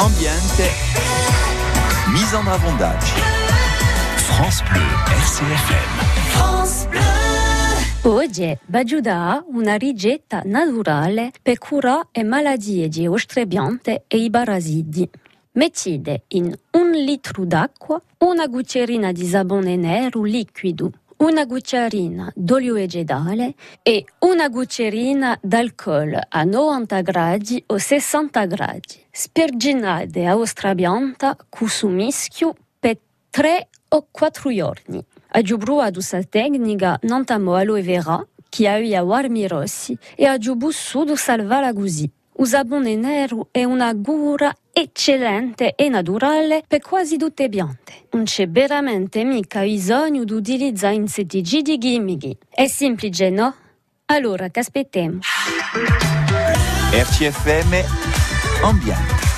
Ambiente, mise en avondage. France Bleu, RCFM. France Bleu. Oggi Bagiuda una ricetta naturale per curare le malattie di ostrebiante e i parasiti. Mettete in un litro d'acqua una cuccerina di sapone nero liquido, una cuccerina d'olio vegetale e una cuccerina d'alcol a 90 gradi o 60 gradi. Sperginate a vostra pianta questo mischio per 3 o 4 giorni. Aggiungo ad questa tecnica nantamo aloe vera, che ha warmi rossi, e aggiungo sudo salvare così. Il sapone nero è una cura eccellente e naturale per quasi tutte le piante. Non c'è veramente mica bisogno di utilizzare insetticidi chimici. È semplice, no? Allora, che aspettiamo? RCFM Ambiente.